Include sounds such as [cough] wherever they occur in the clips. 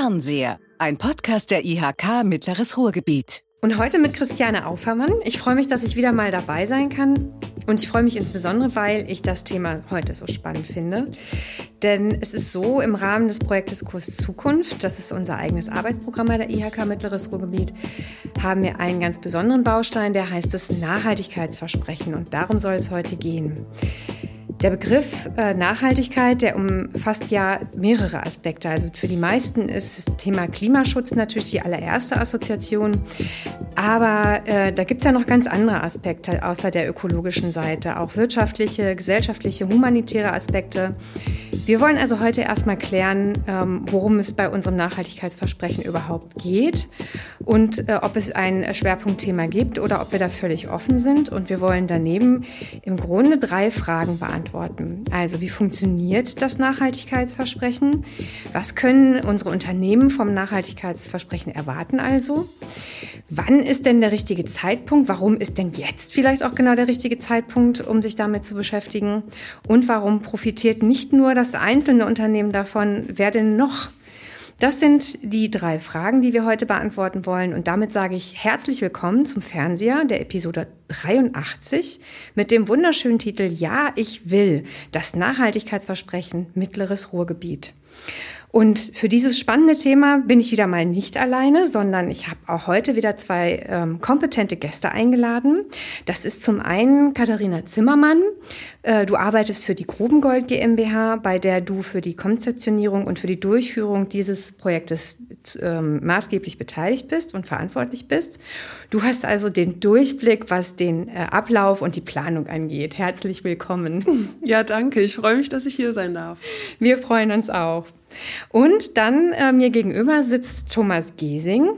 Fernseher, ein Podcast der IHK Mittleres Ruhrgebiet. Und heute mit Christiane Aufermann. Ich freue mich, dass ich wieder mal dabei sein kann. Und ich freue mich insbesondere, weil ich das Thema heute so spannend finde. Denn es ist so, im Rahmen des Projektes Kurs Zukunft, das ist unser eigenes Arbeitsprogramm bei der IHK Mittleres Ruhrgebiet, haben wir einen ganz besonderen Baustein, der heißt das Nachhaltigkeitsversprechen. Und darum soll es heute gehen. Der Begriff äh, Nachhaltigkeit, der umfasst ja mehrere Aspekte. Also für die meisten ist das Thema Klimaschutz natürlich die allererste Assoziation. Aber äh, da gibt's ja noch ganz andere Aspekte außer der ökologischen Seite, auch wirtschaftliche, gesellschaftliche, humanitäre Aspekte. Wir wollen also heute erstmal klären, ähm, worum es bei unserem Nachhaltigkeitsversprechen überhaupt geht und äh, ob es ein Schwerpunktthema gibt oder ob wir da völlig offen sind. Und wir wollen daneben im Grunde drei Fragen beantworten. Also wie funktioniert das Nachhaltigkeitsversprechen? Was können unsere Unternehmen vom Nachhaltigkeitsversprechen erwarten also? Wann ist denn der richtige Zeitpunkt? Warum ist denn jetzt vielleicht auch genau der richtige Zeitpunkt, um sich damit zu beschäftigen? Und warum profitiert nicht nur das einzelne Unternehmen davon, wer denn noch? Das sind die drei Fragen, die wir heute beantworten wollen. Und damit sage ich herzlich willkommen zum Fernseher der Episode 83 mit dem wunderschönen Titel Ja, ich will. Das Nachhaltigkeitsversprechen Mittleres Ruhrgebiet. Und für dieses spannende Thema bin ich wieder mal nicht alleine, sondern ich habe auch heute wieder zwei ähm, kompetente Gäste eingeladen. Das ist zum einen Katharina Zimmermann. Äh, du arbeitest für die Grubengold GmbH, bei der du für die Konzeptionierung und für die Durchführung dieses Projektes ähm, maßgeblich beteiligt bist und verantwortlich bist. Du hast also den Durchblick, was den äh, Ablauf und die Planung angeht. Herzlich willkommen. Ja, danke. Ich freue mich, dass ich hier sein darf. Wir freuen uns auch. Und dann äh, mir gegenüber sitzt Thomas Gesing.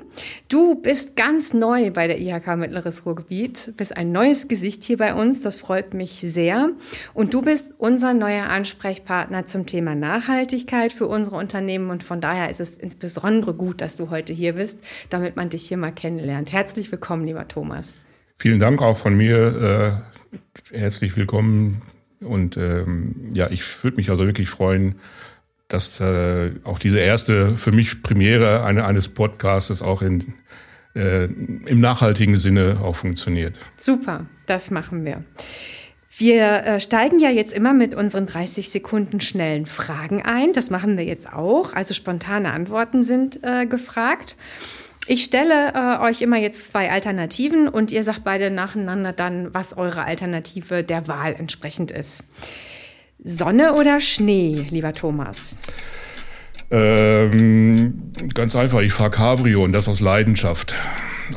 Du bist ganz neu bei der IHK Mittleres Ruhrgebiet, bist ein neues Gesicht hier bei uns, das freut mich sehr. Und du bist unser neuer Ansprechpartner zum Thema Nachhaltigkeit für unsere Unternehmen und von daher ist es insbesondere gut, dass du heute hier bist, damit man dich hier mal kennenlernt. Herzlich willkommen, lieber Thomas. Vielen Dank auch von mir. Äh, herzlich willkommen und ähm, ja, ich würde mich also wirklich freuen, dass äh, auch diese erste für mich Premiere eine, eines Podcasts auch in, äh, im nachhaltigen Sinne auch funktioniert. Super, das machen wir. Wir äh, steigen ja jetzt immer mit unseren 30 Sekunden schnellen Fragen ein. Das machen wir jetzt auch. Also spontane Antworten sind äh, gefragt. Ich stelle äh, euch immer jetzt zwei Alternativen und ihr sagt beide nacheinander dann, was eure Alternative der Wahl entsprechend ist. Sonne oder Schnee, lieber Thomas? Ähm, ganz einfach, ich fahre Cabrio und das aus Leidenschaft.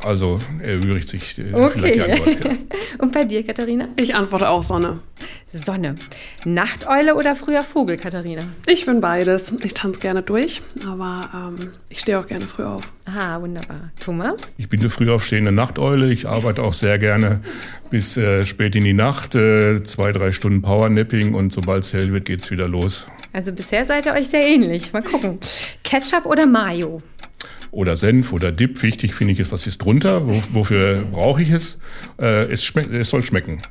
Also erübrigt sich äh, okay. vielleicht die Antwort. Ja. [laughs] und bei dir, Katharina? Ich antworte auch Sonne. Sonne. Nachteule oder früher Vogel, Katharina? Ich bin beides. Ich tanze gerne durch, aber ähm, ich stehe auch gerne früh auf. Ah, wunderbar. Thomas? Ich bin eine früh aufstehende Nachteule. Ich arbeite auch sehr gerne bis äh, spät in die Nacht. Äh, zwei, drei Stunden Powernapping und sobald es hell wird, geht es wieder los. Also bisher seid ihr euch sehr ähnlich. Mal gucken. Ketchup oder Mayo? Oder Senf oder Dip. Wichtig finde ich ist, was ist drunter, wofür brauche ich es. Äh, es, es soll schmecken.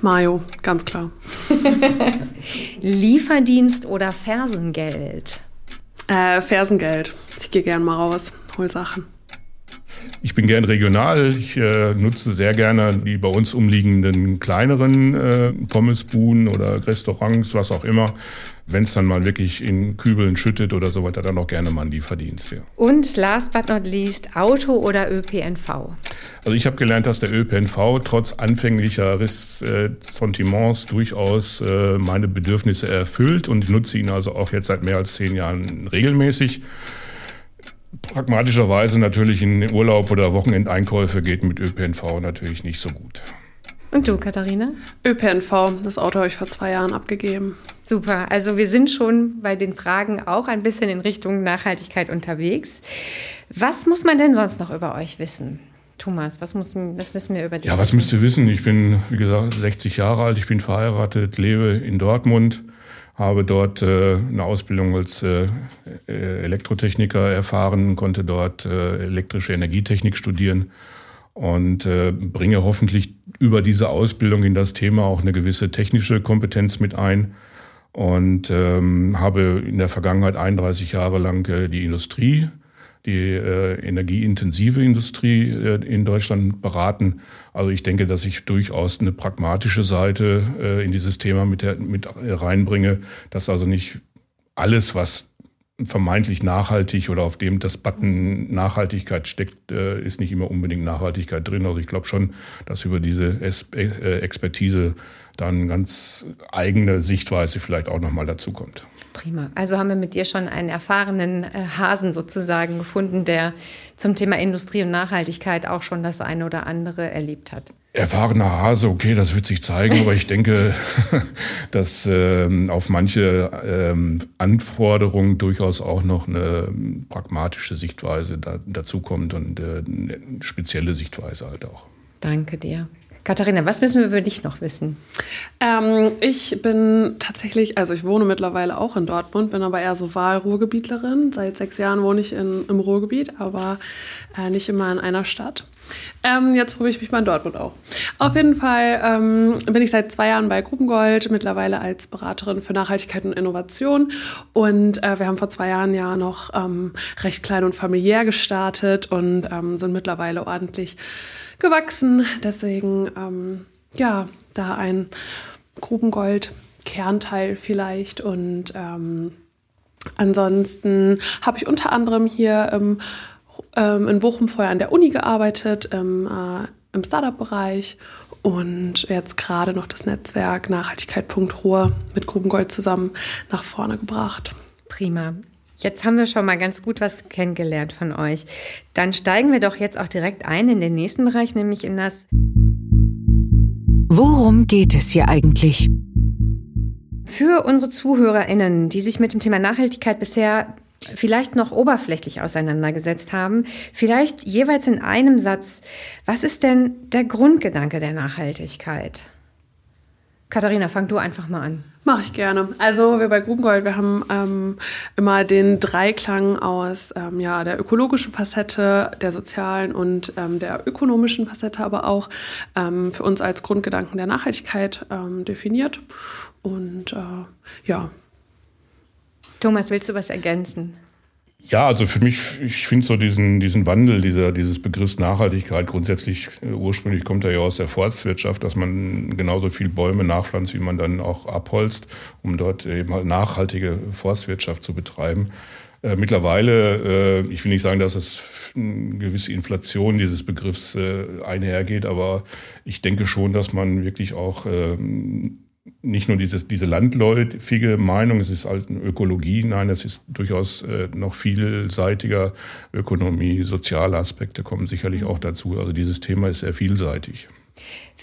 Mayo, ganz klar. [laughs] Lieferdienst oder Fersengeld? Äh, Fersengeld. Ich gehe gern mal raus, hol Sachen. Ich bin gern regional. Ich äh, nutze sehr gerne die bei uns umliegenden kleineren äh, Pommesbuden oder Restaurants, was auch immer. Wenn es dann mal wirklich in Kübeln schüttet oder so weiter, dann auch gerne mal einen Lieferdienst. Ja. Und last but not least, Auto oder ÖPNV? Also ich habe gelernt, dass der ÖPNV trotz anfänglicher Ressentiments durchaus äh, meine Bedürfnisse erfüllt und nutze ihn also auch jetzt seit mehr als zehn Jahren regelmäßig pragmatischerweise natürlich in Urlaub oder Wochenendeinkäufe geht mit ÖPNV natürlich nicht so gut. Und du, Katharina? ÖPNV, das Auto habe ich vor zwei Jahren abgegeben. Super, also wir sind schon bei den Fragen auch ein bisschen in Richtung Nachhaltigkeit unterwegs. Was muss man denn sonst noch über euch wissen? Thomas, was, muss, was müssen wir über dich Ja, was müsst ihr wissen? Ich bin, wie gesagt, 60 Jahre alt, ich bin verheiratet, lebe in Dortmund habe dort äh, eine Ausbildung als äh, äh, Elektrotechniker erfahren, konnte dort äh, elektrische Energietechnik studieren und äh, bringe hoffentlich über diese Ausbildung in das Thema auch eine gewisse technische Kompetenz mit ein. und ähm, habe in der Vergangenheit 31 Jahre lang äh, die Industrie, die äh, energieintensive Industrie äh, in Deutschland beraten. Also ich denke, dass ich durchaus eine pragmatische Seite äh, in dieses Thema mit, mit reinbringe, dass also nicht alles, was vermeintlich nachhaltig oder auf dem das Button Nachhaltigkeit steckt, äh, ist nicht immer unbedingt Nachhaltigkeit drin. Also ich glaube schon, dass über diese äh, Expertise dann ganz eigene Sichtweise vielleicht auch nochmal dazu kommt. Prima. Also haben wir mit dir schon einen erfahrenen äh, Hasen sozusagen gefunden, der zum Thema Industrie und Nachhaltigkeit auch schon das eine oder andere erlebt hat. Erfahrener Hase, okay, das wird sich zeigen, aber ich denke, [laughs] dass ähm, auf manche ähm, Anforderungen durchaus auch noch eine pragmatische Sichtweise da, dazukommt und äh, eine spezielle Sichtweise halt auch. Danke dir. Katharina, was müssen wir über dich noch wissen? Ähm, ich bin tatsächlich, also ich wohne mittlerweile auch in Dortmund, bin aber eher so Wahlruhrgebietlerin. Seit sechs Jahren wohne ich in, im Ruhrgebiet, aber äh, nicht immer in einer Stadt. Ähm, jetzt probiere ich mich mal in Dortmund auch. Auf jeden Fall ähm, bin ich seit zwei Jahren bei Gruppengold, mittlerweile als Beraterin für Nachhaltigkeit und Innovation. Und äh, wir haben vor zwei Jahren ja noch ähm, recht klein und familiär gestartet und ähm, sind mittlerweile ordentlich gewachsen. Deswegen, ähm, ja, da ein Grubengold-Kernteil vielleicht. Und ähm, ansonsten habe ich unter anderem hier ähm, ähm, in Bochum vorher an der Uni gearbeitet, im, äh, im Startup-Bereich und jetzt gerade noch das Netzwerk Nachhaltigkeit.ruhr mit Grubengold zusammen nach vorne gebracht. Prima. Jetzt haben wir schon mal ganz gut was kennengelernt von euch. Dann steigen wir doch jetzt auch direkt ein in den nächsten Bereich, nämlich in das Worum geht es hier eigentlich? Für unsere ZuhörerInnen, die sich mit dem Thema Nachhaltigkeit bisher vielleicht noch oberflächlich auseinandergesetzt haben, vielleicht jeweils in einem Satz, was ist denn der Grundgedanke der Nachhaltigkeit? Katharina, fang du einfach mal an. Mache ich gerne. Also wir bei Grubengold, wir haben ähm, immer den Dreiklang aus ähm, ja, der ökologischen Facette, der sozialen und ähm, der ökonomischen Facette, aber auch ähm, für uns als Grundgedanken der Nachhaltigkeit ähm, definiert. Und äh, ja. Thomas, willst du was ergänzen? Ja, also für mich, ich finde so diesen, diesen Wandel dieser, dieses Begriffs Nachhaltigkeit grundsätzlich, äh, ursprünglich kommt er ja aus der Forstwirtschaft, dass man genauso viel Bäume nachpflanzt, wie man dann auch abholzt, um dort eben halt nachhaltige Forstwirtschaft zu betreiben. Äh, mittlerweile, äh, ich will nicht sagen, dass es eine gewisse Inflation dieses Begriffs äh, einhergeht, aber ich denke schon, dass man wirklich auch ähm, nicht nur dieses, diese landläufige Meinung, es ist halt Ökologie, nein, es ist durchaus äh, noch vielseitiger. Ökonomie, soziale Aspekte kommen sicherlich auch dazu. Also dieses Thema ist sehr vielseitig.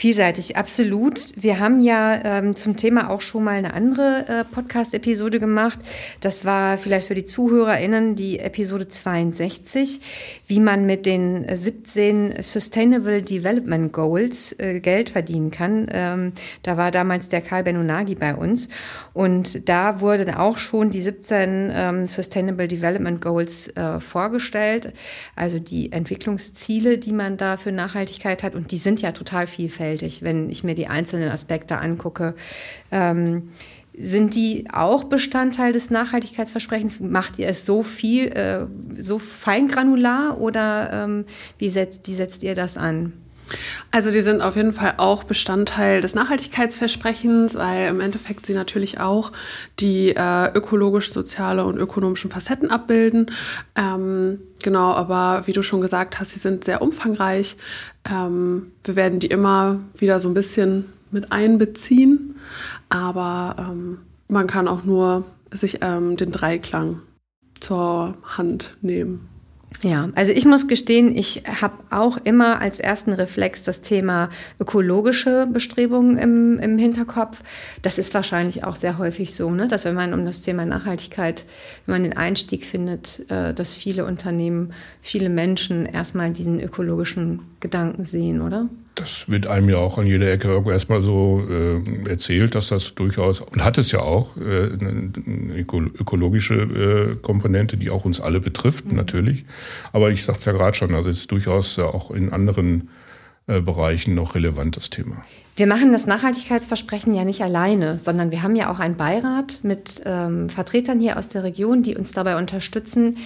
Vielseitig, absolut. Wir haben ja ähm, zum Thema auch schon mal eine andere äh, Podcast-Episode gemacht. Das war vielleicht für die ZuhörerInnen die Episode 62, wie man mit den 17 Sustainable Development Goals äh, Geld verdienen kann. Ähm, da war damals der Karl Benunagi bei uns. Und da wurden auch schon die 17 ähm, Sustainable Development Goals äh, vorgestellt. Also die Entwicklungsziele, die man da für Nachhaltigkeit hat. Und die sind ja total vielfältig, wenn ich mir die einzelnen Aspekte angucke. Ähm, sind die auch Bestandteil des Nachhaltigkeitsversprechens? Macht ihr es so viel, äh, so feingranular oder ähm, wie, setzt, wie setzt ihr das an? Also die sind auf jeden Fall auch Bestandteil des Nachhaltigkeitsversprechens, weil im Endeffekt sie natürlich auch die äh, ökologisch, soziale und ökonomischen Facetten abbilden. Ähm, genau, aber wie du schon gesagt hast, sie sind sehr umfangreich. Ähm, wir werden die immer wieder so ein bisschen mit einbeziehen, aber ähm, man kann auch nur sich ähm, den Dreiklang zur Hand nehmen. Ja, also ich muss gestehen, ich habe auch immer als ersten Reflex das Thema ökologische Bestrebungen im, im Hinterkopf. Das ist wahrscheinlich auch sehr häufig so, ne? dass wenn man um das Thema Nachhaltigkeit, wenn man den Einstieg findet, äh, dass viele Unternehmen, viele Menschen erstmal diesen ökologischen Gedanken sehen, oder? Das wird einem ja auch an jeder Ecke erstmal so äh, erzählt, dass das durchaus, und hat es ja auch, äh, eine, ökologische äh, Komponente, die auch uns alle betrifft, mhm. natürlich. Aber ich sagte es ja gerade schon, also es ist durchaus auch in anderen äh, Bereichen noch relevant, das Thema. Wir machen das Nachhaltigkeitsversprechen ja nicht alleine, sondern wir haben ja auch einen Beirat mit ähm, Vertretern hier aus der Region, die uns dabei unterstützen.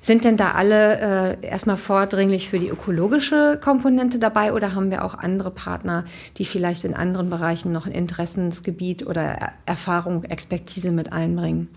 Sind denn da alle äh, erstmal vordringlich für die ökologische Komponente dabei oder haben wir auch andere Partner, die vielleicht in anderen Bereichen noch ein Interessensgebiet oder Erfahrung, Expertise mit einbringen?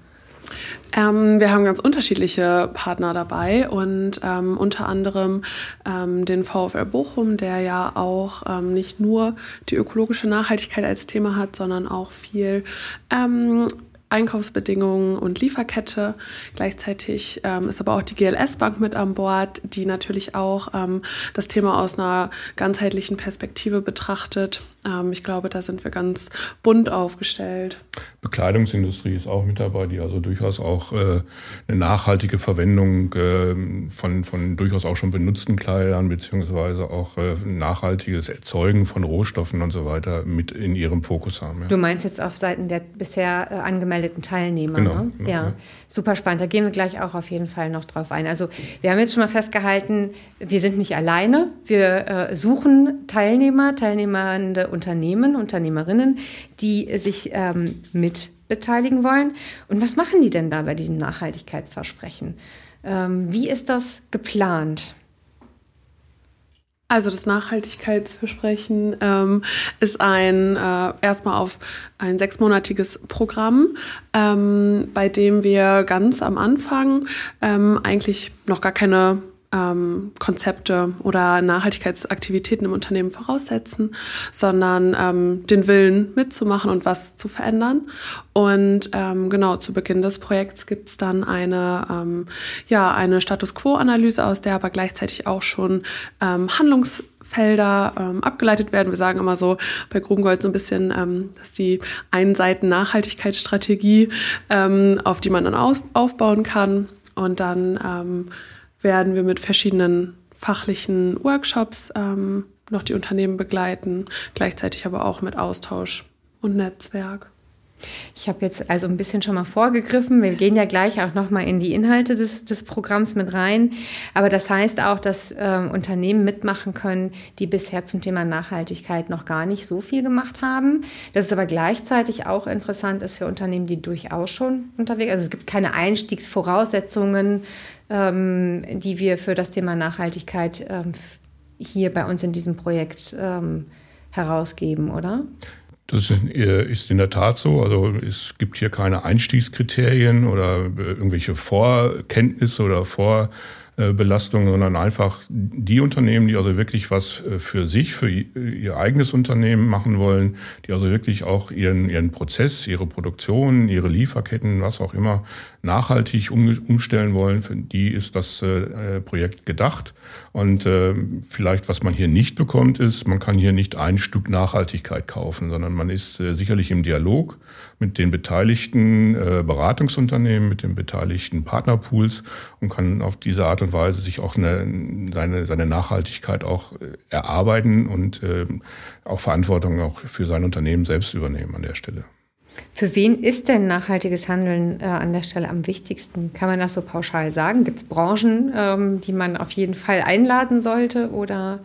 Ähm, wir haben ganz unterschiedliche Partner dabei und ähm, unter anderem ähm, den VfL Bochum, der ja auch ähm, nicht nur die ökologische Nachhaltigkeit als Thema hat, sondern auch viel ähm, Einkaufsbedingungen und Lieferkette. Gleichzeitig ähm, ist aber auch die GLS Bank mit an Bord, die natürlich auch ähm, das Thema aus einer ganzheitlichen Perspektive betrachtet. Ähm, ich glaube, da sind wir ganz bunt aufgestellt. Bekleidungsindustrie ist auch mit dabei, die also durchaus auch äh, eine nachhaltige Verwendung äh, von, von durchaus auch schon benutzten Kleidern beziehungsweise auch äh, nachhaltiges Erzeugen von Rohstoffen und so weiter mit in ihrem Fokus haben. Ja. Du meinst jetzt auf Seiten der bisher äh, angemeldeten Teilnehmer. Genau, ne? genau, ja. ja, super spannend. Da gehen wir gleich auch auf jeden Fall noch drauf ein. Also wir haben jetzt schon mal festgehalten, wir sind nicht alleine. Wir äh, suchen Teilnehmer, teilnehmende Unternehmen, Unternehmerinnen, die sich ähm, mit beteiligen wollen. Und was machen die denn da bei diesem Nachhaltigkeitsversprechen? Ähm, wie ist das geplant? Also das Nachhaltigkeitsversprechen ähm, ist ein äh, erstmal auf ein sechsmonatiges Programm, ähm, bei dem wir ganz am Anfang ähm, eigentlich noch gar keine ähm, Konzepte oder Nachhaltigkeitsaktivitäten im Unternehmen voraussetzen, sondern ähm, den Willen mitzumachen und was zu verändern. Und ähm, genau zu Beginn des Projekts gibt es dann eine, ähm, ja, eine Status Quo-Analyse, aus der aber gleichzeitig auch schon ähm, Handlungs Felder ähm, abgeleitet werden. Wir sagen immer so bei Grubengold so ein bisschen, ähm, dass die einen Seiten Nachhaltigkeitsstrategie, ähm, auf die man dann aus, aufbauen kann und dann ähm, werden wir mit verschiedenen fachlichen Workshops ähm, noch die Unternehmen begleiten, gleichzeitig aber auch mit Austausch und Netzwerk. Ich habe jetzt also ein bisschen schon mal vorgegriffen. Wir gehen ja gleich auch noch mal in die Inhalte des, des Programms mit rein. Aber das heißt auch, dass äh, Unternehmen mitmachen können, die bisher zum Thema Nachhaltigkeit noch gar nicht so viel gemacht haben. Das ist aber gleichzeitig auch interessant ist für Unternehmen, die durchaus schon unterwegs. Also es gibt keine Einstiegsvoraussetzungen, ähm, die wir für das Thema Nachhaltigkeit ähm, hier bei uns in diesem Projekt ähm, herausgeben, oder? Das ist in der Tat so. Also es gibt hier keine Einstiegskriterien oder irgendwelche Vorkenntnisse oder Vorbelastungen, sondern einfach die Unternehmen, die also wirklich was für sich, für ihr eigenes Unternehmen machen wollen, die also wirklich auch ihren, ihren Prozess, ihre Produktion, ihre Lieferketten, was auch immer, nachhaltig umstellen wollen. Für die ist das äh, Projekt gedacht. Und äh, vielleicht, was man hier nicht bekommt, ist, man kann hier nicht ein Stück Nachhaltigkeit kaufen, sondern man ist äh, sicherlich im Dialog mit den beteiligten äh, Beratungsunternehmen, mit den beteiligten Partnerpools und kann auf diese Art und Weise sich auch eine, seine, seine Nachhaltigkeit auch äh, erarbeiten und äh, auch Verantwortung auch für sein Unternehmen selbst übernehmen an der Stelle. Für wen ist denn nachhaltiges Handeln äh, an der Stelle am wichtigsten? Kann man das so pauschal sagen? Gibt es Branchen, ähm, die man auf jeden Fall einladen sollte oder?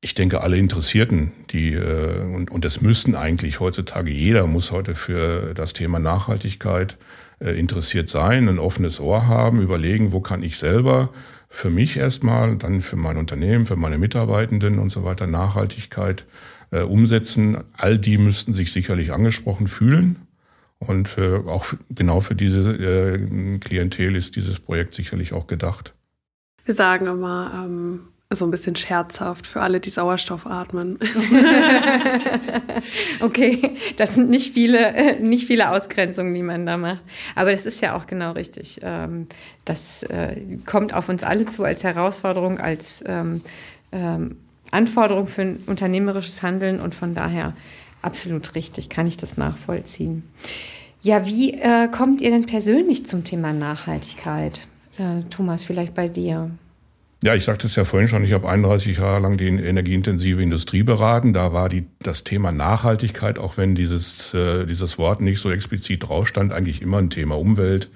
Ich denke, alle Interessierten, die äh, und, und es müssten eigentlich heutzutage jeder muss heute für das Thema Nachhaltigkeit äh, interessiert sein, ein offenes Ohr haben, überlegen, wo kann ich selber für mich erstmal, dann für mein Unternehmen, für meine Mitarbeitenden und so weiter Nachhaltigkeit äh, umsetzen. All die müssten sich sicherlich angesprochen fühlen. Und für, auch für, genau für diese äh, Klientel ist dieses Projekt sicherlich auch gedacht. Wir sagen immer ähm, so ein bisschen scherzhaft für alle, die Sauerstoff atmen. [laughs] okay, das sind nicht viele, [laughs] nicht viele Ausgrenzungen, die man da macht. Aber das ist ja auch genau richtig. Ähm, das äh, kommt auf uns alle zu als Herausforderung, als ähm, ähm, Anforderung für ein unternehmerisches Handeln und von daher absolut richtig, kann ich das nachvollziehen. Ja, wie äh, kommt ihr denn persönlich zum Thema Nachhaltigkeit? Äh, Thomas, vielleicht bei dir. Ja, ich sagte es ja vorhin schon, ich habe 31 Jahre lang die energieintensive Industrie beraten. Da war die, das Thema Nachhaltigkeit, auch wenn dieses, äh, dieses Wort nicht so explizit drauf stand, eigentlich immer ein Thema Umwelt,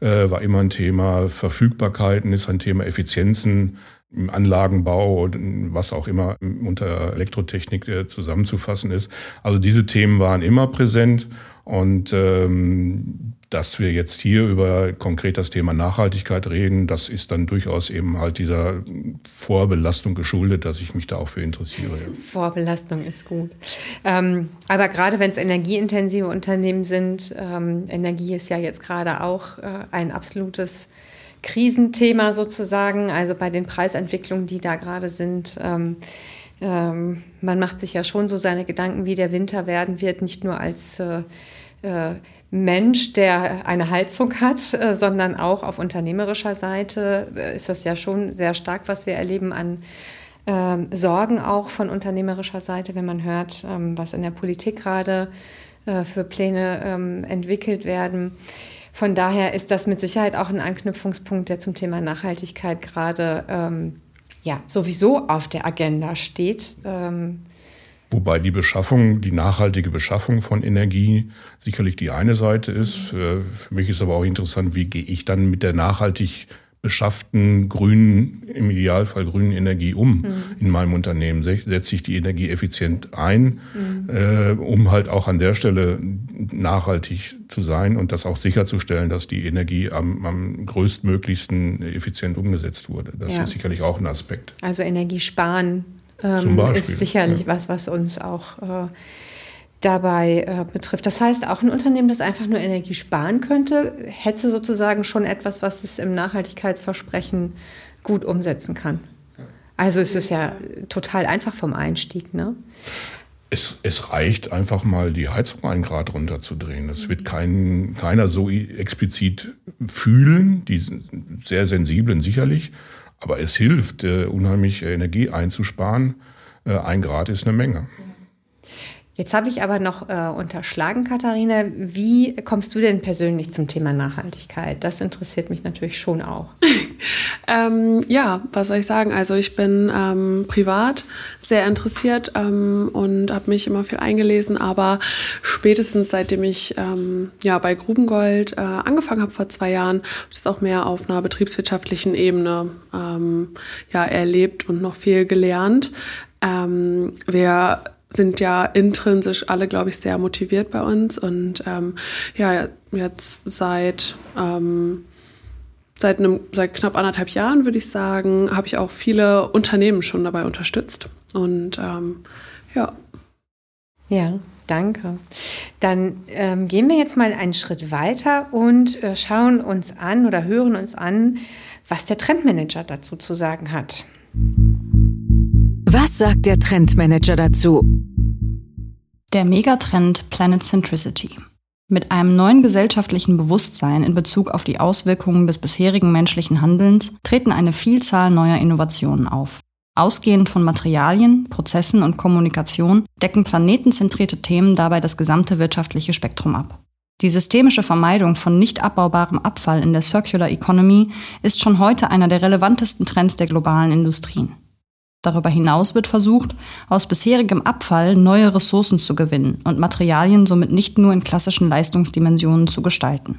äh, war immer ein Thema Verfügbarkeiten, ist ein Thema Effizienzen, im Anlagenbau und was auch immer unter Elektrotechnik äh, zusammenzufassen ist. Also diese Themen waren immer präsent und ähm, dass wir jetzt hier über konkret das Thema Nachhaltigkeit reden, das ist dann durchaus eben halt dieser Vorbelastung geschuldet, dass ich mich da auch für interessiere. Vorbelastung ist gut. Ähm, aber gerade wenn es energieintensive Unternehmen sind, ähm, Energie ist ja jetzt gerade auch äh, ein absolutes Krisenthema sozusagen, also bei den Preisentwicklungen, die da gerade sind. Ähm, ähm, man macht sich ja schon so seine Gedanken, wie der Winter werden wird, nicht nur als äh, äh, Mensch, der eine Heizung hat, äh, sondern auch auf unternehmerischer Seite äh, ist das ja schon sehr stark, was wir erleben an ähm, Sorgen auch von unternehmerischer Seite, wenn man hört, ähm, was in der Politik gerade äh, für Pläne ähm, entwickelt werden. Von daher ist das mit Sicherheit auch ein Anknüpfungspunkt, der zum Thema Nachhaltigkeit gerade ähm, ja, sowieso auf der Agenda steht. Ähm, Wobei die Beschaffung, die nachhaltige Beschaffung von Energie sicherlich die eine Seite ist. Äh, für mich ist aber auch interessant, wie gehe ich dann mit der nachhaltig beschafften grünen, im Idealfall grünen Energie um mhm. in meinem Unternehmen? Setze ich die Energie effizient ein, mhm. äh, um halt auch an der Stelle nachhaltig zu sein und das auch sicherzustellen, dass die Energie am, am größtmöglichsten effizient umgesetzt wurde. Das ja. ist sicherlich auch ein Aspekt. Also Energie sparen ähm, ist sicherlich ja. was, was uns auch äh, dabei äh, betrifft. Das heißt, auch ein Unternehmen, das einfach nur Energie sparen könnte, hätte sozusagen schon etwas, was es im Nachhaltigkeitsversprechen gut umsetzen kann. Also es ist ja total einfach vom Einstieg, ne? Es, es reicht einfach mal, die Heizung einen Grad runterzudrehen. Das wird kein, keiner so explizit fühlen, die sehr sensiblen sicherlich, aber es hilft, äh, unheimlich Energie einzusparen. Äh, ein Grad ist eine Menge. Jetzt habe ich aber noch äh, unterschlagen, Katharina. Wie kommst du denn persönlich zum Thema Nachhaltigkeit? Das interessiert mich natürlich schon auch. [laughs] ähm, ja, was soll ich sagen? Also ich bin ähm, privat sehr interessiert ähm, und habe mich immer viel eingelesen, aber spätestens seitdem ich ähm, ja bei Grubengold äh, angefangen habe vor zwei Jahren, das auch mehr auf einer betriebswirtschaftlichen Ebene ähm, ja erlebt und noch viel gelernt. Ähm, wir sind ja intrinsisch alle, glaube ich, sehr motiviert bei uns. Und ähm, ja, jetzt seit, ähm, seit, einem, seit knapp anderthalb Jahren, würde ich sagen, habe ich auch viele Unternehmen schon dabei unterstützt. Und ähm, ja. Ja, danke. Dann ähm, gehen wir jetzt mal einen Schritt weiter und äh, schauen uns an oder hören uns an, was der Trendmanager dazu zu sagen hat. Was sagt der Trendmanager dazu? Der Megatrend Planet Centricity. Mit einem neuen gesellschaftlichen Bewusstsein in Bezug auf die Auswirkungen des bisherigen menschlichen Handelns treten eine Vielzahl neuer Innovationen auf. Ausgehend von Materialien, Prozessen und Kommunikation decken planetenzentrierte Themen dabei das gesamte wirtschaftliche Spektrum ab. Die systemische Vermeidung von nicht abbaubarem Abfall in der Circular Economy ist schon heute einer der relevantesten Trends der globalen Industrien. Darüber hinaus wird versucht, aus bisherigem Abfall neue Ressourcen zu gewinnen und Materialien somit nicht nur in klassischen Leistungsdimensionen zu gestalten.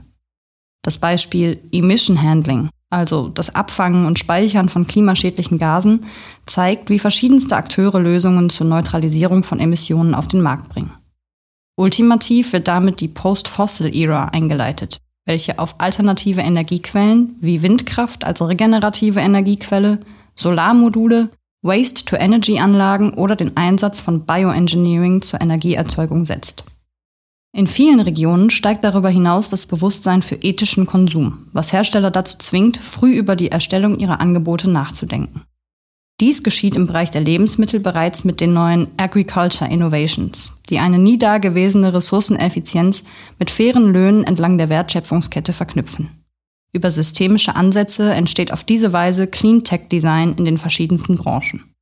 Das Beispiel Emission Handling, also das Abfangen und Speichern von klimaschädlichen Gasen, zeigt, wie verschiedenste Akteure Lösungen zur Neutralisierung von Emissionen auf den Markt bringen. Ultimativ wird damit die Post-Fossil-Era eingeleitet, welche auf alternative Energiequellen wie Windkraft als regenerative Energiequelle, Solarmodule Waste-to-Energy-Anlagen oder den Einsatz von Bioengineering zur Energieerzeugung setzt. In vielen Regionen steigt darüber hinaus das Bewusstsein für ethischen Konsum, was Hersteller dazu zwingt, früh über die Erstellung ihrer Angebote nachzudenken. Dies geschieht im Bereich der Lebensmittel bereits mit den neuen Agriculture Innovations, die eine nie dagewesene Ressourceneffizienz mit fairen Löhnen entlang der Wertschöpfungskette verknüpfen. Über systemische Ansätze entsteht auf diese Weise Clean Tech Design in den verschiedensten Branchen.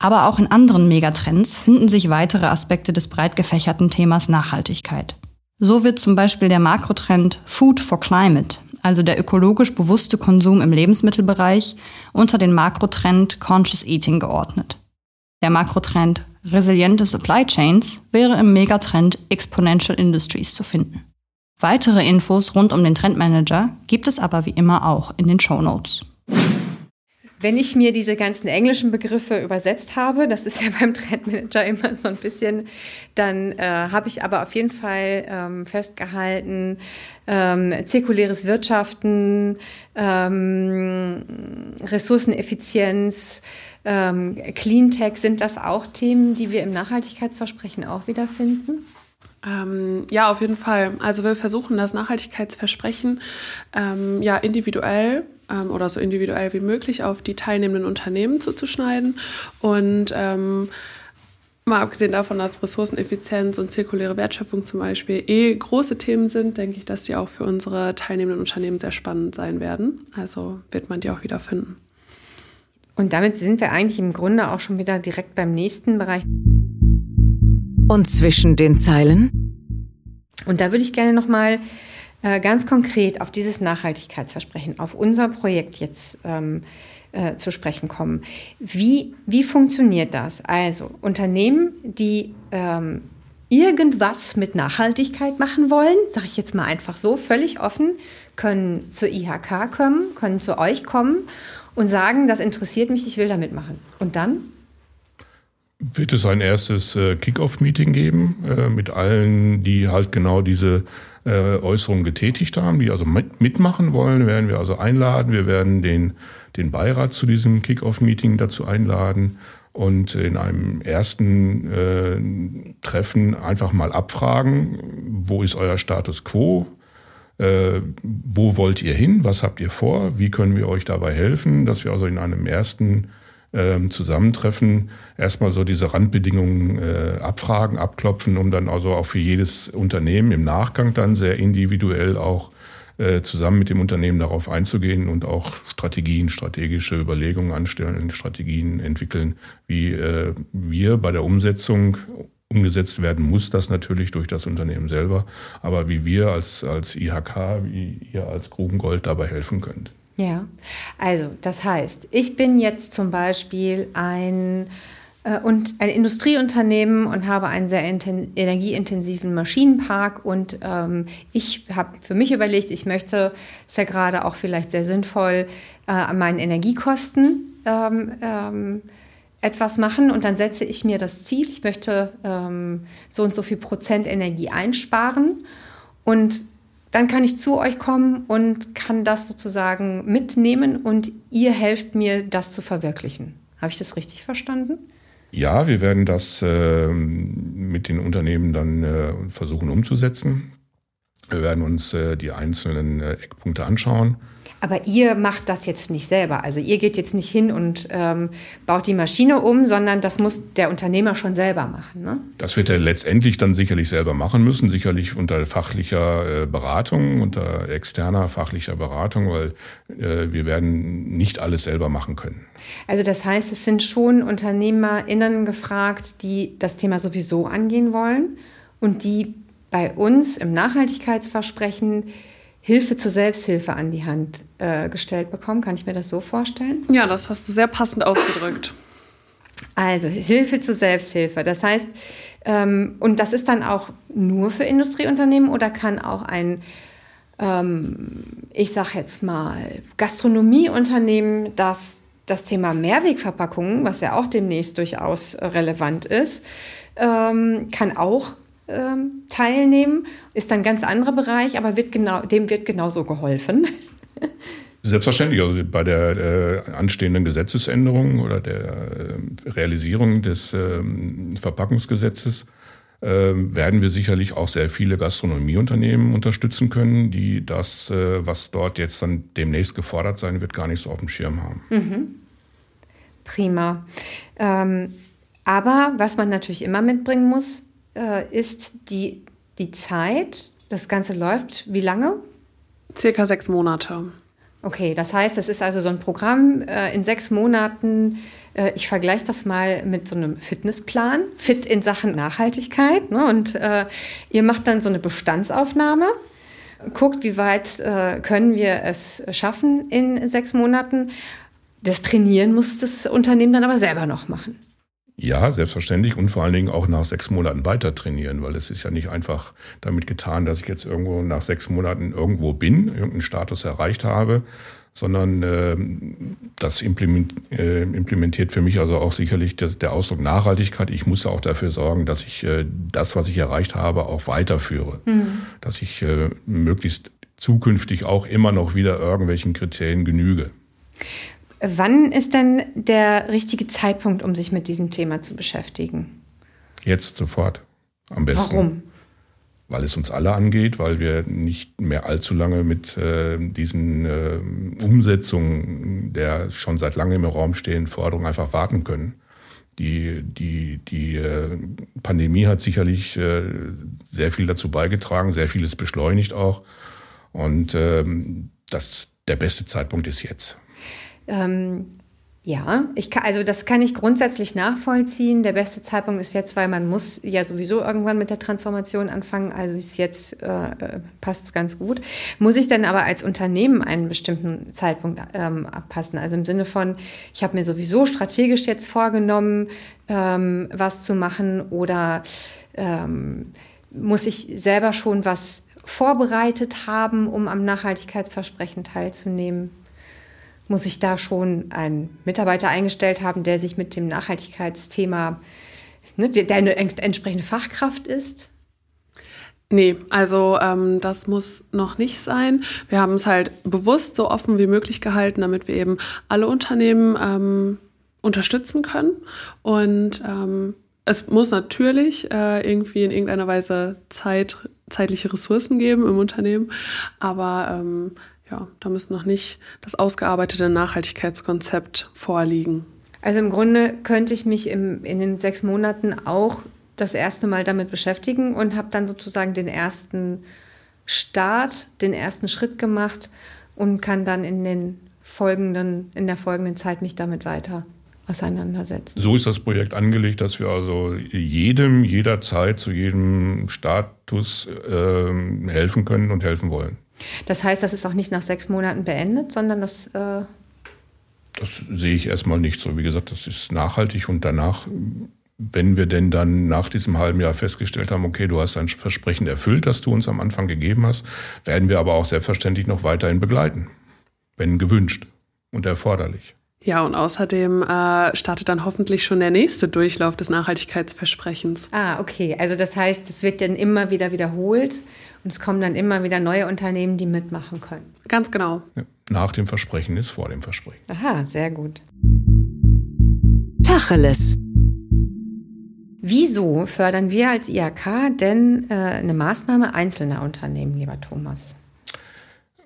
Aber auch in anderen Megatrends finden sich weitere Aspekte des breit gefächerten Themas Nachhaltigkeit. So wird zum Beispiel der Makrotrend Food for Climate, also der ökologisch bewusste Konsum im Lebensmittelbereich, unter den Makrotrend Conscious Eating geordnet. Der Makrotrend Resiliente Supply Chains wäre im Megatrend Exponential Industries zu finden. Weitere Infos rund um den Trendmanager gibt es aber wie immer auch in den Show Notes. wenn ich mir diese ganzen englischen Begriffe übersetzt habe, das ist [laughs] ja beim Trendmanager immer so ein bisschen, dann äh, habe ich aber auf jeden Fall ähm, festgehalten, ähm, zirkuläres Wirtschaften, ähm, Ressourceneffizienz, ähm, Cleantech, sind das auch Themen, die wir im Nachhaltigkeitsversprechen auch wiederfinden? Ähm, ja, auf jeden Fall. Also wir versuchen das Nachhaltigkeitsversprechen ähm, ja individuell ähm, oder so individuell wie möglich auf die teilnehmenden Unternehmen zuzuschneiden. Und ähm, mal abgesehen davon, dass Ressourceneffizienz und zirkuläre Wertschöpfung zum Beispiel eh große Themen sind, denke ich, dass die auch für unsere teilnehmenden Unternehmen sehr spannend sein werden. Also wird man die auch wieder finden. Und damit sind wir eigentlich im Grunde auch schon wieder direkt beim nächsten Bereich. Und zwischen den Zeilen? Und da würde ich gerne nochmal äh, ganz konkret auf dieses Nachhaltigkeitsversprechen, auf unser Projekt jetzt ähm, äh, zu sprechen kommen. Wie, wie funktioniert das? Also Unternehmen, die ähm, irgendwas mit Nachhaltigkeit machen wollen, sage ich jetzt mal einfach so, völlig offen, können zur IHK kommen, können zu euch kommen und sagen, das interessiert mich, ich will da mitmachen. Und dann? Wird es ein erstes äh, Kick-Off-Meeting geben äh, mit allen, die halt genau diese äh, Äußerungen getätigt haben, die also mit, mitmachen wollen, werden wir also einladen. Wir werden den, den Beirat zu diesem Kick-Off-Meeting dazu einladen und in einem ersten äh, Treffen einfach mal abfragen, wo ist euer Status quo? Äh, wo wollt ihr hin? Was habt ihr vor? Wie können wir euch dabei helfen? Dass wir also in einem ersten ähm, Zusammentreffen erstmal so diese Randbedingungen äh, abfragen, abklopfen, um dann also auch für jedes Unternehmen im Nachgang dann sehr individuell auch äh, zusammen mit dem Unternehmen darauf einzugehen und auch Strategien, strategische Überlegungen anstellen, Strategien entwickeln, wie äh, wir bei der Umsetzung umgesetzt werden muss das natürlich durch das Unternehmen selber, aber wie wir als, als IHK, wie ihr als Grubengold dabei helfen könnt. Ja, also das heißt, ich bin jetzt zum Beispiel ein, äh, und ein Industrieunternehmen und habe einen sehr energieintensiven Maschinenpark und ähm, ich habe für mich überlegt, ich möchte, ist ja gerade auch vielleicht sehr sinnvoll, äh, an meinen Energiekosten ähm, ähm, etwas machen und dann setze ich mir das Ziel, ich möchte ähm, so und so viel Prozent Energie einsparen und dann kann ich zu euch kommen und kann das sozusagen mitnehmen und ihr helft mir, das zu verwirklichen. Habe ich das richtig verstanden? Ja, wir werden das äh, mit den Unternehmen dann äh, versuchen umzusetzen. Wir werden uns äh, die einzelnen äh, Eckpunkte anschauen aber ihr macht das jetzt nicht selber. Also ihr geht jetzt nicht hin und ähm, baut die Maschine um, sondern das muss der Unternehmer schon selber machen. Ne? Das wird er letztendlich dann sicherlich selber machen müssen, sicherlich unter fachlicher äh, Beratung, unter externer fachlicher Beratung, weil äh, wir werden nicht alles selber machen können. Also das heißt, es sind schon UnternehmerInnen gefragt, die das Thema sowieso angehen wollen und die bei uns im Nachhaltigkeitsversprechen Hilfe zur Selbsthilfe an die Hand äh, gestellt bekommen. Kann ich mir das so vorstellen? Ja, das hast du sehr passend ausgedrückt. Also Hilfe zur Selbsthilfe. Das heißt, ähm, und das ist dann auch nur für Industrieunternehmen oder kann auch ein, ähm, ich sage jetzt mal, Gastronomieunternehmen, das das Thema Mehrwegverpackungen, was ja auch demnächst durchaus relevant ist, ähm, kann auch ähm, teilnehmen. Ist ein ganz anderer Bereich, aber wird genau, dem wird genauso geholfen. [laughs] Selbstverständlich. Also bei der äh, anstehenden Gesetzesänderung oder der äh, Realisierung des äh, Verpackungsgesetzes ähm, werden wir sicherlich auch sehr viele Gastronomieunternehmen unterstützen können, die das, äh, was dort jetzt dann demnächst gefordert sein wird, gar nicht so auf dem Schirm haben. Mhm. Prima. Ähm, aber was man natürlich immer mitbringen muss, äh, ist die, die Zeit. Das Ganze läuft wie lange? Circa sechs Monate. Okay, das heißt, es ist also so ein Programm äh, in sechs Monaten. Äh, ich vergleiche das mal mit so einem Fitnessplan, fit in Sachen Nachhaltigkeit. Ne? Und äh, ihr macht dann so eine Bestandsaufnahme, guckt, wie weit äh, können wir es schaffen in sechs Monaten. Das Trainieren muss das Unternehmen dann aber selber noch machen. Ja, selbstverständlich und vor allen Dingen auch nach sechs Monaten weiter trainieren, weil es ist ja nicht einfach damit getan, dass ich jetzt irgendwo nach sechs Monaten irgendwo bin, irgendeinen Status erreicht habe, sondern äh, das implementiert für mich also auch sicherlich das, der Ausdruck Nachhaltigkeit. Ich muss auch dafür sorgen, dass ich äh, das, was ich erreicht habe, auch weiterführe. Mhm. Dass ich äh, möglichst zukünftig auch immer noch wieder irgendwelchen Kriterien genüge. Wann ist denn der richtige Zeitpunkt, um sich mit diesem Thema zu beschäftigen? Jetzt sofort. Am besten. Warum? Weil es uns alle angeht, weil wir nicht mehr allzu lange mit äh, diesen äh, Umsetzungen der schon seit langem im Raum stehenden Forderungen einfach warten können. Die, die, die äh, Pandemie hat sicherlich äh, sehr viel dazu beigetragen, sehr vieles beschleunigt auch. Und ähm, das, der beste Zeitpunkt ist jetzt. Ähm, ja, ich kann, also das kann ich grundsätzlich nachvollziehen. Der beste Zeitpunkt ist jetzt, weil man muss ja sowieso irgendwann mit der Transformation anfangen. Also ist jetzt äh, äh passt ganz gut. Muss ich dann aber als Unternehmen einen bestimmten Zeitpunkt ähm, abpassen? Also im Sinne von, ich habe mir sowieso strategisch jetzt vorgenommen, ähm, was zu machen oder ähm, muss ich selber schon was vorbereitet haben, um am Nachhaltigkeitsversprechen teilzunehmen? Muss ich da schon einen Mitarbeiter eingestellt haben, der sich mit dem Nachhaltigkeitsthema, ne, der eine entsprechende Fachkraft ist? Nee, also ähm, das muss noch nicht sein. Wir haben es halt bewusst so offen wie möglich gehalten, damit wir eben alle Unternehmen ähm, unterstützen können. Und ähm, es muss natürlich äh, irgendwie in irgendeiner Weise Zeit, zeitliche Ressourcen geben im Unternehmen, aber ähm, ja, da müsste noch nicht das ausgearbeitete Nachhaltigkeitskonzept vorliegen. Also im Grunde könnte ich mich im, in den sechs Monaten auch das erste Mal damit beschäftigen und habe dann sozusagen den ersten Start, den ersten Schritt gemacht und kann dann in den folgenden, in der folgenden Zeit mich damit weiter auseinandersetzen. So ist das Projekt angelegt, dass wir also jedem, jederzeit zu jedem Status äh, helfen können und helfen wollen. Das heißt, das ist auch nicht nach sechs Monaten beendet, sondern das. Äh das sehe ich erstmal nicht so. Wie gesagt, das ist nachhaltig und danach, wenn wir denn dann nach diesem halben Jahr festgestellt haben, okay, du hast dein Versprechen erfüllt, das du uns am Anfang gegeben hast, werden wir aber auch selbstverständlich noch weiterhin begleiten, wenn gewünscht und erforderlich. Ja, und außerdem äh, startet dann hoffentlich schon der nächste Durchlauf des Nachhaltigkeitsversprechens. Ah, okay. Also das heißt, es wird dann immer wieder wiederholt und es kommen dann immer wieder neue Unternehmen, die mitmachen können. Ganz genau. Ja, nach dem Versprechen ist vor dem Versprechen. Aha, sehr gut. Tacheles. Wieso fördern wir als IHK denn äh, eine Maßnahme einzelner Unternehmen, lieber Thomas?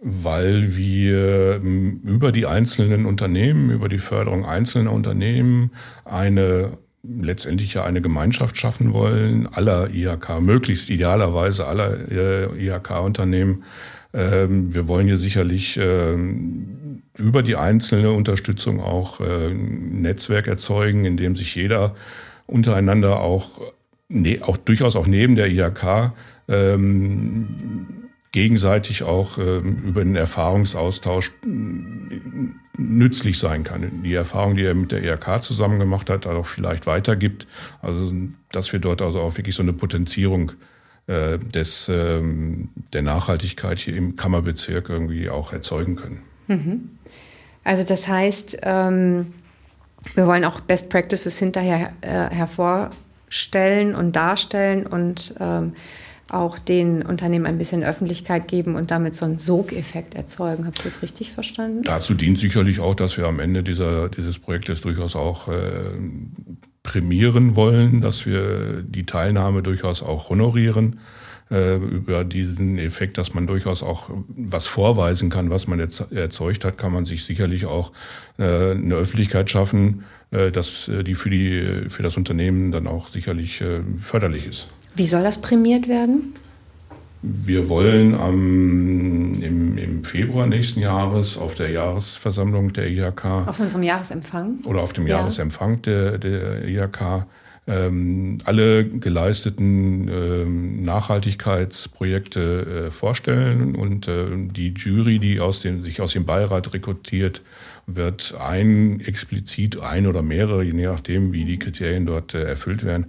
Weil wir über die einzelnen Unternehmen, über die Förderung einzelner Unternehmen eine letztendlich ja eine Gemeinschaft schaffen wollen, aller IHK, möglichst idealerweise aller äh, IHK-Unternehmen. Ähm, wir wollen hier sicherlich ähm, über die einzelne Unterstützung auch äh, ein Netzwerk erzeugen, in dem sich jeder untereinander auch, ne, auch durchaus auch neben der IHK ähm, gegenseitig auch ähm, über den Erfahrungsaustausch nützlich sein kann. Die Erfahrung, die er mit der ERK zusammen gemacht hat, auch vielleicht weitergibt. Also, dass wir dort also auch wirklich so eine Potenzierung äh, des, ähm, der Nachhaltigkeit hier im Kammerbezirk irgendwie auch erzeugen können. Mhm. Also das heißt, ähm, wir wollen auch Best Practices hinterher äh, hervorstellen und darstellen und ähm, auch den Unternehmen ein bisschen Öffentlichkeit geben und damit so einen Sogeffekt erzeugen. Habe ich das richtig verstanden? Dazu dient sicherlich auch, dass wir am Ende dieser, dieses Projektes durchaus auch äh, prämieren wollen, dass wir die Teilnahme durchaus auch honorieren äh, über diesen Effekt, dass man durchaus auch was vorweisen kann, was man erzeugt hat, kann man sich sicherlich auch äh, eine Öffentlichkeit schaffen, äh, dass äh, die für, die für das Unternehmen dann auch sicherlich äh, förderlich ist. Wie soll das prämiert werden? Wir wollen am, im, im, Februar nächsten Jahres auf der Jahresversammlung der IHK. Auf unserem Jahresempfang? Oder auf dem ja. Jahresempfang der, der IHK ähm, alle geleisteten ähm, Nachhaltigkeitsprojekte äh, vorstellen und äh, die Jury, die aus dem, sich aus dem Beirat rekrutiert, wird ein explizit ein oder mehrere, je nachdem, wie die Kriterien dort äh, erfüllt werden,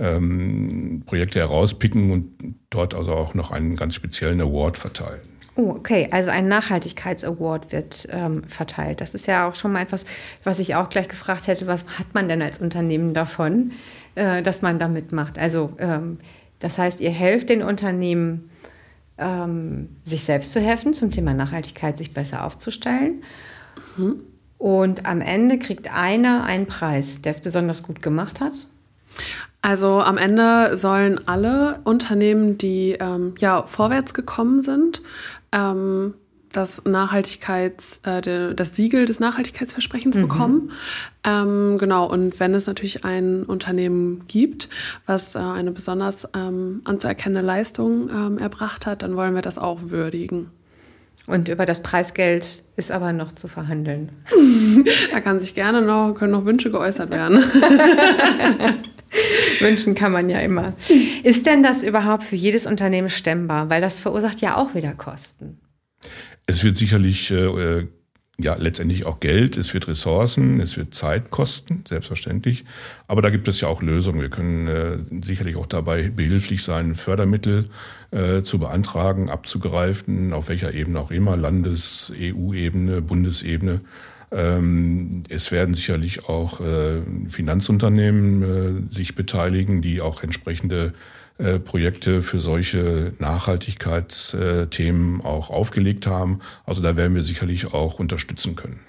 ähm, Projekte herauspicken und dort also auch noch einen ganz speziellen Award verteilen. Oh, okay. Also ein Nachhaltigkeitsaward wird ähm, verteilt. Das ist ja auch schon mal etwas, was ich auch gleich gefragt hätte. Was hat man denn als Unternehmen davon, äh, dass man da mitmacht? Also ähm, das heißt, ihr helft den Unternehmen, ähm, sich selbst zu helfen, zum Thema Nachhaltigkeit sich besser aufzustellen. Mhm. Und am Ende kriegt einer einen Preis, der es besonders gut gemacht hat. Also am Ende sollen alle Unternehmen, die ähm, ja vorwärts gekommen sind, ähm, das Nachhaltigkeits, äh, das Siegel des Nachhaltigkeitsversprechens mhm. bekommen. Ähm, genau, und wenn es natürlich ein Unternehmen gibt, was äh, eine besonders ähm, anzuerkennende Leistung ähm, erbracht hat, dann wollen wir das auch würdigen. Und über das Preisgeld ist aber noch zu verhandeln. [laughs] da kann sich gerne noch, können noch Wünsche geäußert werden. [laughs] [laughs] Wünschen kann man ja immer. Ist denn das überhaupt für jedes Unternehmen stemmbar? Weil das verursacht ja auch wieder Kosten. Es wird sicherlich äh, ja letztendlich auch Geld, es wird Ressourcen, es wird Zeit kosten, selbstverständlich. Aber da gibt es ja auch Lösungen. Wir können äh, sicherlich auch dabei behilflich sein, Fördermittel äh, zu beantragen, abzugreifen, auf welcher Ebene auch immer, Landes-, EU-Ebene, Bundesebene. Ähm, es werden sicherlich auch äh, Finanzunternehmen äh, sich beteiligen, die auch entsprechende äh, Projekte für solche Nachhaltigkeitsthemen auch aufgelegt haben. Also da werden wir sicherlich auch unterstützen können.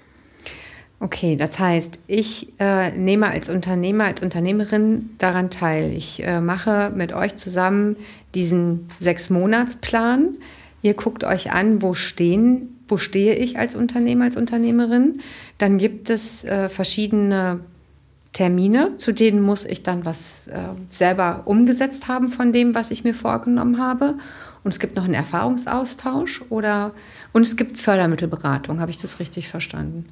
Okay, das heißt, ich äh, nehme als Unternehmer, als Unternehmerin daran teil. Ich äh, mache mit euch zusammen diesen Sechs-Monats-Plan. Ihr guckt euch an, wo stehen wo stehe ich als Unternehmer, als Unternehmerin. Dann gibt es äh, verschiedene Termine, zu denen muss ich dann was äh, selber umgesetzt haben von dem, was ich mir vorgenommen habe. Und es gibt noch einen Erfahrungsaustausch oder und es gibt Fördermittelberatung. Habe ich das richtig verstanden?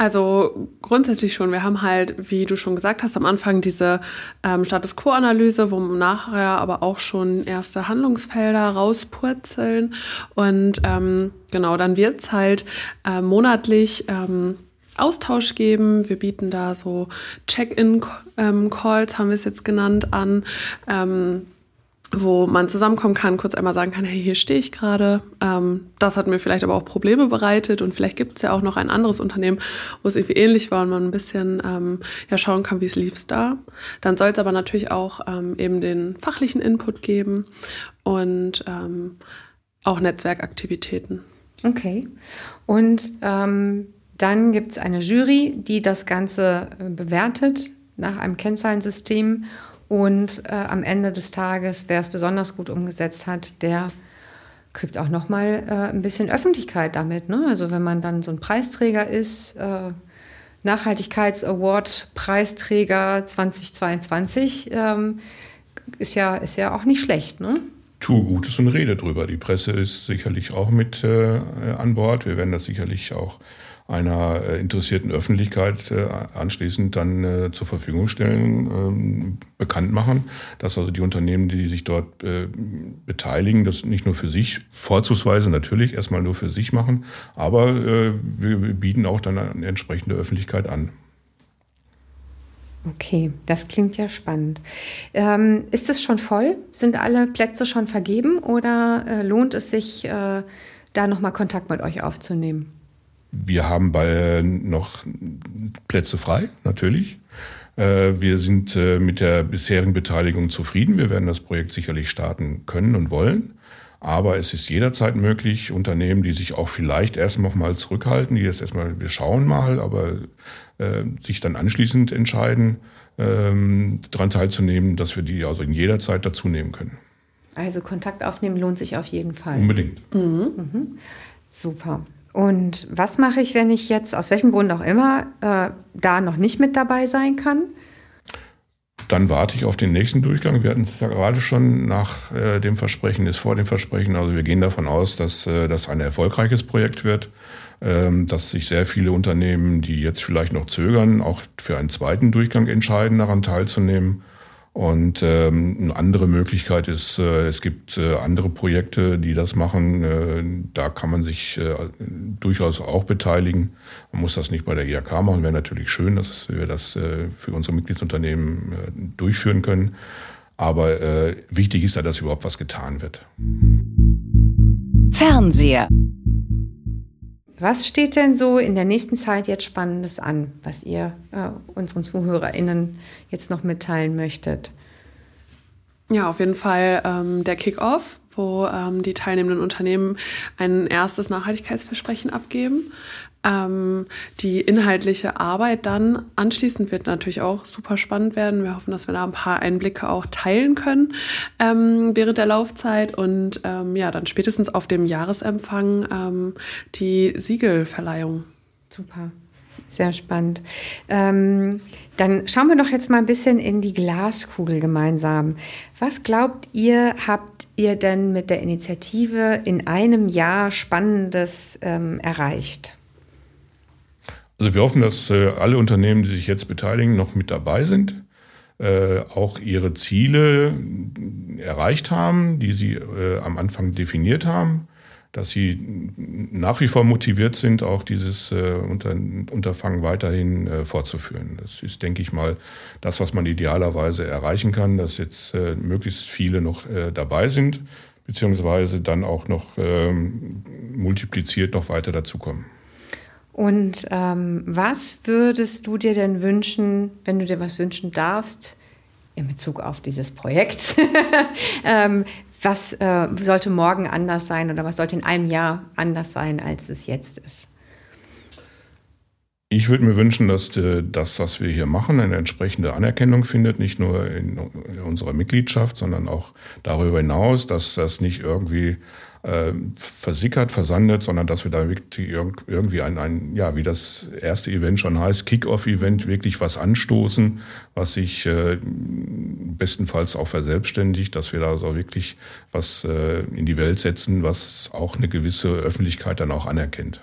Also grundsätzlich schon. Wir haben halt, wie du schon gesagt hast, am Anfang diese ähm, Status Quo-Analyse, wo nachher aber auch schon erste Handlungsfelder rauspurzeln. Und ähm, genau, dann wird es halt äh, monatlich ähm, Austausch geben. Wir bieten da so Check-in-Calls, haben wir es jetzt genannt, an. Ähm, wo man zusammenkommen kann, kurz einmal sagen kann, hey, hier stehe ich gerade. Ähm, das hat mir vielleicht aber auch Probleme bereitet und vielleicht gibt es ja auch noch ein anderes Unternehmen, wo es irgendwie ähnlich war und man ein bisschen ähm, ja, schauen kann, wie es lief da. Dann soll es aber natürlich auch ähm, eben den fachlichen Input geben und ähm, auch Netzwerkaktivitäten. Okay. Und ähm, dann gibt es eine Jury, die das Ganze äh, bewertet nach einem Kennzahlensystem und äh, am Ende des Tages, wer es besonders gut umgesetzt hat, der kriegt auch noch mal äh, ein bisschen Öffentlichkeit damit. Ne? Also wenn man dann so ein Preisträger ist, äh, Nachhaltigkeits-Award Preisträger 2022, ähm, ist ja ist ja auch nicht schlecht. Ne? Tu Gutes und rede drüber. Die Presse ist sicherlich auch mit äh, an Bord. Wir werden das sicherlich auch einer äh, interessierten Öffentlichkeit äh, anschließend dann äh, zur Verfügung stellen, ähm, bekannt machen, dass also die Unternehmen, die sich dort beteiligen, das nicht nur für sich, vorzugsweise natürlich erstmal nur für sich machen, aber wir bieten auch dann eine entsprechende Öffentlichkeit an. Okay, das klingt ja spannend. Ähm, ist es schon voll? Sind alle Plätze schon vergeben oder äh, lohnt es sich, äh, da nochmal Kontakt mit euch aufzunehmen? Wir haben bei noch Plätze frei, natürlich. Äh, wir sind äh, mit der bisherigen Beteiligung zufrieden. Wir werden das Projekt sicherlich starten können und wollen. Aber es ist jederzeit möglich, Unternehmen, die sich auch vielleicht erst noch mal zurückhalten, die jetzt erstmal, wir schauen mal, aber äh, sich dann anschließend entscheiden, ähm, daran teilzunehmen, dass wir die also in jeder Zeit dazu nehmen können. Also Kontakt aufnehmen lohnt sich auf jeden Fall. Unbedingt. Mhm. Mhm. Super. Und was mache ich, wenn ich jetzt, aus welchem Grund auch immer, äh, da noch nicht mit dabei sein kann? Dann warte ich auf den nächsten Durchgang. Wir hatten es ja gerade schon nach äh, dem Versprechen, ist vor dem Versprechen. Also wir gehen davon aus, dass äh, das ein erfolgreiches Projekt wird, ähm, dass sich sehr viele Unternehmen, die jetzt vielleicht noch zögern, auch für einen zweiten Durchgang entscheiden, daran teilzunehmen. Und ähm, eine andere Möglichkeit ist, äh, es gibt äh, andere Projekte, die das machen. Äh, da kann man sich äh, durchaus auch beteiligen. Man muss das nicht bei der IHK machen, wäre natürlich schön, dass wir das äh, für unsere Mitgliedsunternehmen äh, durchführen können. Aber wichtig ist ja, dass überhaupt was getan wird. Fernseher. Was steht denn so in der nächsten Zeit jetzt Spannendes an, was ihr äh, unseren ZuhörerInnen jetzt noch mitteilen möchtet? Ja, auf jeden Fall ähm, der Kick-Off, wo ähm, die teilnehmenden Unternehmen ein erstes Nachhaltigkeitsversprechen abgeben. Ähm, die inhaltliche Arbeit dann anschließend wird natürlich auch super spannend werden. Wir hoffen, dass wir da ein paar Einblicke auch teilen können ähm, während der Laufzeit und ähm, ja, dann spätestens auf dem Jahresempfang ähm, die Siegelverleihung. Super. Sehr spannend. Ähm, dann schauen wir doch jetzt mal ein bisschen in die Glaskugel gemeinsam. Was glaubt ihr, habt ihr denn mit der Initiative in einem Jahr Spannendes ähm, erreicht? Also wir hoffen, dass äh, alle Unternehmen, die sich jetzt beteiligen, noch mit dabei sind, äh, auch ihre Ziele erreicht haben, die sie äh, am Anfang definiert haben, dass sie nach wie vor motiviert sind, auch dieses Unter Unterfangen weiterhin fortzuführen. Das ist, denke ich mal, das, was man idealerweise erreichen kann, dass jetzt möglichst viele noch dabei sind, beziehungsweise dann auch noch ähm, multipliziert noch weiter dazukommen. Und ähm, was würdest du dir denn wünschen, wenn du dir was wünschen darfst, in Bezug auf dieses Projekt? [laughs] ähm, was äh, sollte morgen anders sein oder was sollte in einem Jahr anders sein, als es jetzt ist? Ich würde mir wünschen, dass äh, das, was wir hier machen, eine entsprechende Anerkennung findet, nicht nur in unserer Mitgliedschaft, sondern auch darüber hinaus, dass das nicht irgendwie äh, versickert, versandet, sondern dass wir da wirklich irgendwie ein, ein, ja, wie das erste Event schon heißt, Kick-Off-Event, wirklich was anstoßen, was sich äh, bestenfalls auch verselbstständigt, dass wir da so wirklich was äh, in die Welt setzen, was auch eine gewisse Öffentlichkeit dann auch anerkennt.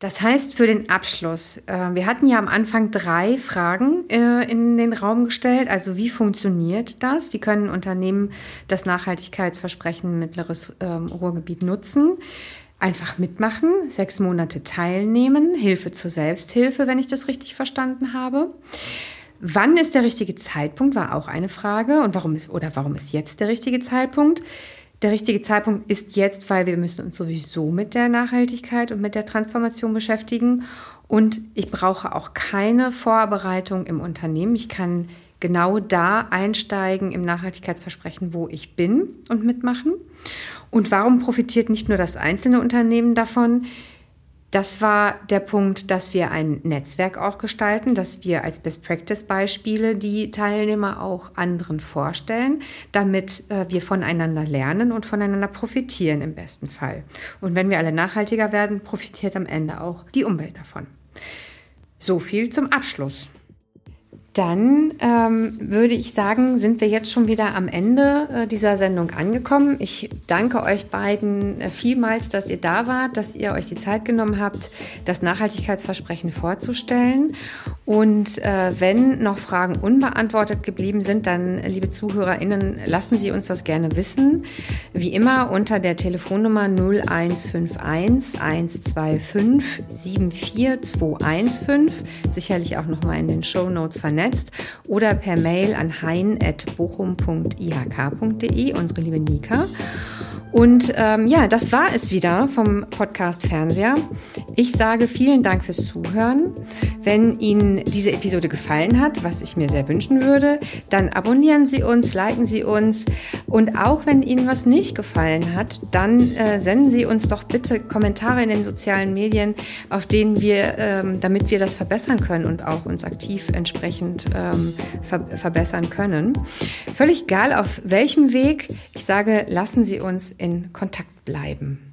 Das heißt für den Abschluss, äh, wir hatten ja am Anfang drei Fragen äh, in den Raum gestellt. Also wie funktioniert das? Wie können Unternehmen das Nachhaltigkeitsversprechen Mittleres ähm, Ruhrgebiet nutzen? Einfach mitmachen, sechs Monate teilnehmen, Hilfe zur Selbsthilfe, wenn ich das richtig verstanden habe. Wann ist der richtige Zeitpunkt, war auch eine Frage. Und warum oder warum ist jetzt der richtige Zeitpunkt? Der richtige Zeitpunkt ist jetzt, weil wir müssen uns sowieso mit der Nachhaltigkeit und mit der Transformation beschäftigen. Und ich brauche auch keine Vorbereitung im Unternehmen. Ich kann genau da einsteigen im Nachhaltigkeitsversprechen, wo ich bin und mitmachen. Und warum profitiert nicht nur das einzelne Unternehmen davon? Das war der Punkt, dass wir ein Netzwerk auch gestalten, dass wir als Best-Practice-Beispiele die Teilnehmer auch anderen vorstellen, damit äh, wir voneinander lernen und voneinander profitieren im besten Fall. Und wenn wir alle nachhaltiger werden, profitiert am Ende auch die Umwelt davon. So viel zum Abschluss. Dann ähm, würde ich sagen, sind wir jetzt schon wieder am Ende äh, dieser Sendung angekommen. Ich danke euch beiden äh, vielmals, dass ihr da wart, dass ihr euch die Zeit genommen habt, das Nachhaltigkeitsversprechen vorzustellen. Und äh, wenn noch Fragen unbeantwortet geblieben sind, dann, liebe ZuhörerInnen, lassen Sie uns das gerne wissen. Wie immer unter der Telefonnummer 0151 125 74215. Sicherlich auch nochmal in den Show Notes vernetzt vernetzt oder per Mail an hein.bochum.ihk.de, unsere liebe Nika. Und ähm, ja, das war es wieder vom Podcast Fernseher. Ich sage vielen Dank fürs Zuhören. Wenn Ihnen diese Episode gefallen hat, was ich mir sehr wünschen würde, dann abonnieren Sie uns, liken Sie uns. Und auch wenn Ihnen was nicht gefallen hat, dann äh, senden Sie uns doch bitte Kommentare in den sozialen Medien, auf denen wir, ähm, damit wir das verbessern können und auch uns aktiv entsprechend ähm, ver verbessern können. Völlig egal auf welchem Weg. Ich sage, lassen Sie uns in Kontakt bleiben.